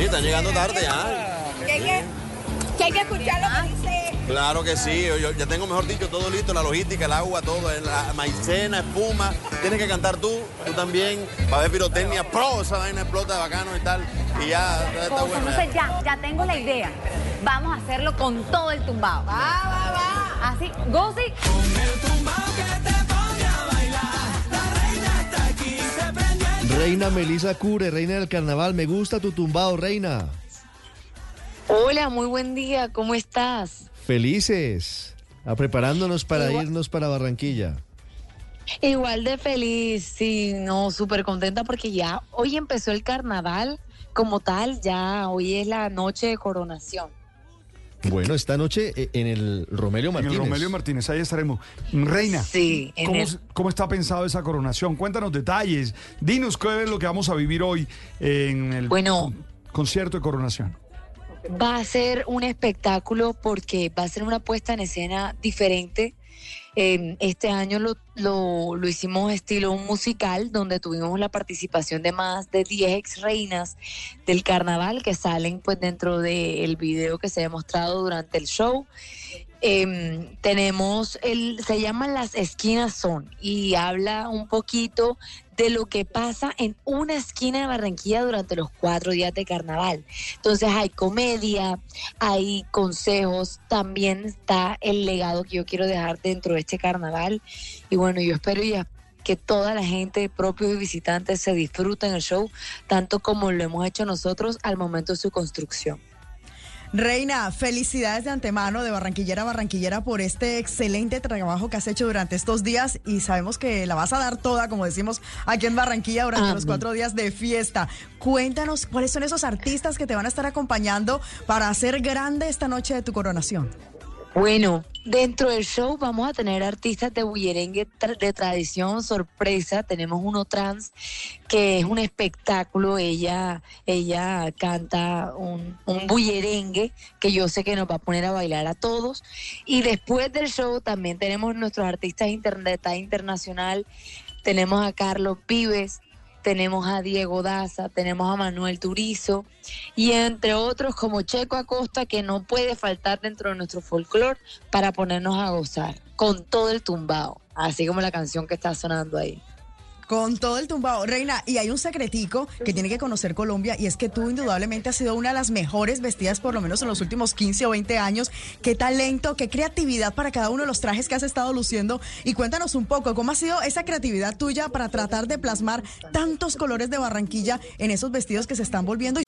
Oye, están llegando tarde ya. Que hay que, que, hay que escuchar lo que dice. Claro que sí, yo, ya tengo, mejor dicho, todo listo, la logística, el agua, todo, la maicena, espuma. Tienes que cantar tú, tú también, para ver pirotecnia, pro, esa vaina explota bacano y tal. Y ya, ya está bueno. Entonces ya, ya tengo la idea. Vamos a hacerlo con todo el tumbao. Va, va, va. Así, Gozi. Reina Melisa Cure, reina del carnaval, me gusta tu tumbao, reina. Hola, muy buen día. ¿Cómo estás? Felices, a preparándonos para Igual- irnos para Barranquilla. Igual de feliz, sí, no, súper contenta porque ya hoy empezó el carnaval como tal, ya hoy es la noche de coronación. Bueno, esta noche eh, en el Romelio En Martínez. el Romelio Martínez, ahí estaremos. Reina, Sí, en ¿cómo, el- cómo está pensado esa coronación? Cuéntanos detalles. Dinos qué es lo que vamos a vivir hoy en el Bueno. concierto de coronación. Va a ser un espectáculo porque va a ser una puesta en escena diferente. Eh, este año lo, lo, hicimos estilo musical donde tuvimos la participación de más de 10 ex reinas del carnaval que salen pues dentro del video que se ha mostrado durante el show. Em, tenemos el, se llama Las Esquinas Son y habla un poquito de lo que pasa en una esquina de Barranquilla durante los cuatro días de carnaval. Entonces hay comedia, hay consejos, también está el legado que yo quiero dejar dentro de este carnaval. Y bueno, yo espero ya que toda la gente, propios y visitantes, se disfruten el show, tanto como lo hemos hecho nosotros al momento de su construcción. Reina, felicidades de antemano de Barranquillera a Barranquillera por este excelente trabajo que has hecho durante estos días y sabemos que la vas a dar toda, como decimos aquí en Barranquilla, durante los cuatro días de fiesta. Cuéntanos cuáles son esos artistas que te van a estar acompañando para hacer grande esta noche de tu coronación. Bueno, dentro del show vamos a tener artistas de bullerengue de tradición sorpresa. Tenemos uno trans que es un espectáculo. Ella, ella canta un, un bullerengue que yo sé que nos va a poner a bailar a todos. Y después del show también tenemos nuestros artistas inter- de talla internacional. Tenemos a Carlos Vives, tenemos a Diego Daza, tenemos a Manuel Turizo y entre otros como Checo Acosta que no puede faltar dentro de nuestro folclore para ponernos a gozar con todo el tumbao, así como la canción que está sonando ahí. Con todo el tumbao. Reina, y hay un secretico que tiene que conocer Colombia y es que tú indudablemente has sido una de las mejores vestidas por lo menos en los últimos 15 o 20 años. Qué talento, qué creatividad para cada uno de los trajes que has estado luciendo. Y cuéntanos un poco, ¿cómo ha sido esa creatividad tuya para tratar de plasmar tantos colores de Barranquilla en esos vestidos que se están volviendo?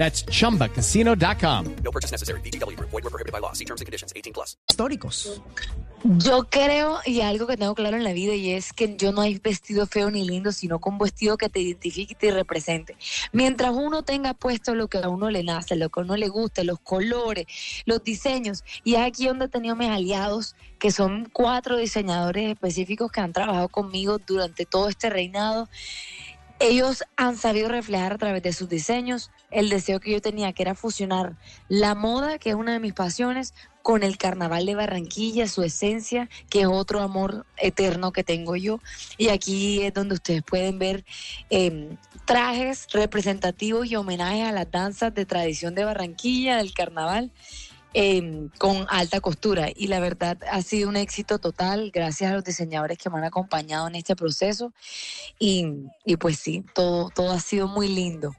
That's chumbacasino.com. No purchase necessary. VGW Group. Void were prohibited by law. See terms and conditions. 18 plus. Históricos. Yo creo, y algo que tengo claro en la vida, y es que yo no hay vestido feo ni lindo, sino con vestido que te identifique y te represente. Mientras uno tenga puesto lo que a uno le nace, lo que a uno le guste, los colores, los diseños, y es aquí donde he tenido mis aliados, que son cuatro diseñadores específicos que han trabajado conmigo durante todo este reinado. Ellos han sabido reflejar a través de sus diseños el deseo que yo tenía, que era fusionar la moda, que es una de mis pasiones, con el carnaval de Barranquilla, su esencia, que es otro amor eterno que tengo yo. Y aquí es donde ustedes pueden ver eh, trajes representativos y homenajes a las danzas de tradición de Barranquilla, del carnaval. Eh, con alta costura. Y la verdad ha sido un éxito total gracias a los diseñadores que me han acompañado en este proceso. Y, y pues sí, todo, todo ha sido muy lindo.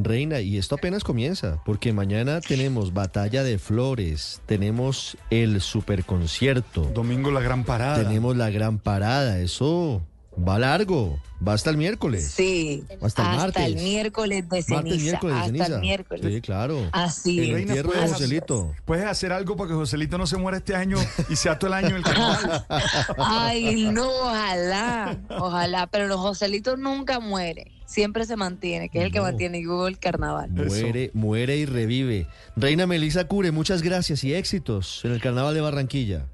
Reina, y esto apenas comienza, porque mañana tenemos Batalla de Flores, tenemos el superconcierto. Domingo la gran parada. Tenemos la gran parada, eso va largo, va hasta el miércoles. Sí, Hasta el martes. el miércoles de ceniza. Martes, miércoles de hasta ceniza. el miércoles. Sí, claro. Así El es. entierro de ¿puedes- Joselito. ¿Puedes hacer algo para que Joselito no se muera este año y sea todo el año el carnaval? Ay, no, ojalá, ojalá, pero los Joselitos nunca muere, siempre se mantiene, que es el que No. mantiene vivo el carnaval. Muere, muere y revive. Reina Melissa Cure, muchas gracias y éxitos en el Carnaval de Barranquilla.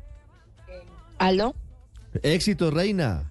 ¿Aló? Éxitos, Reina.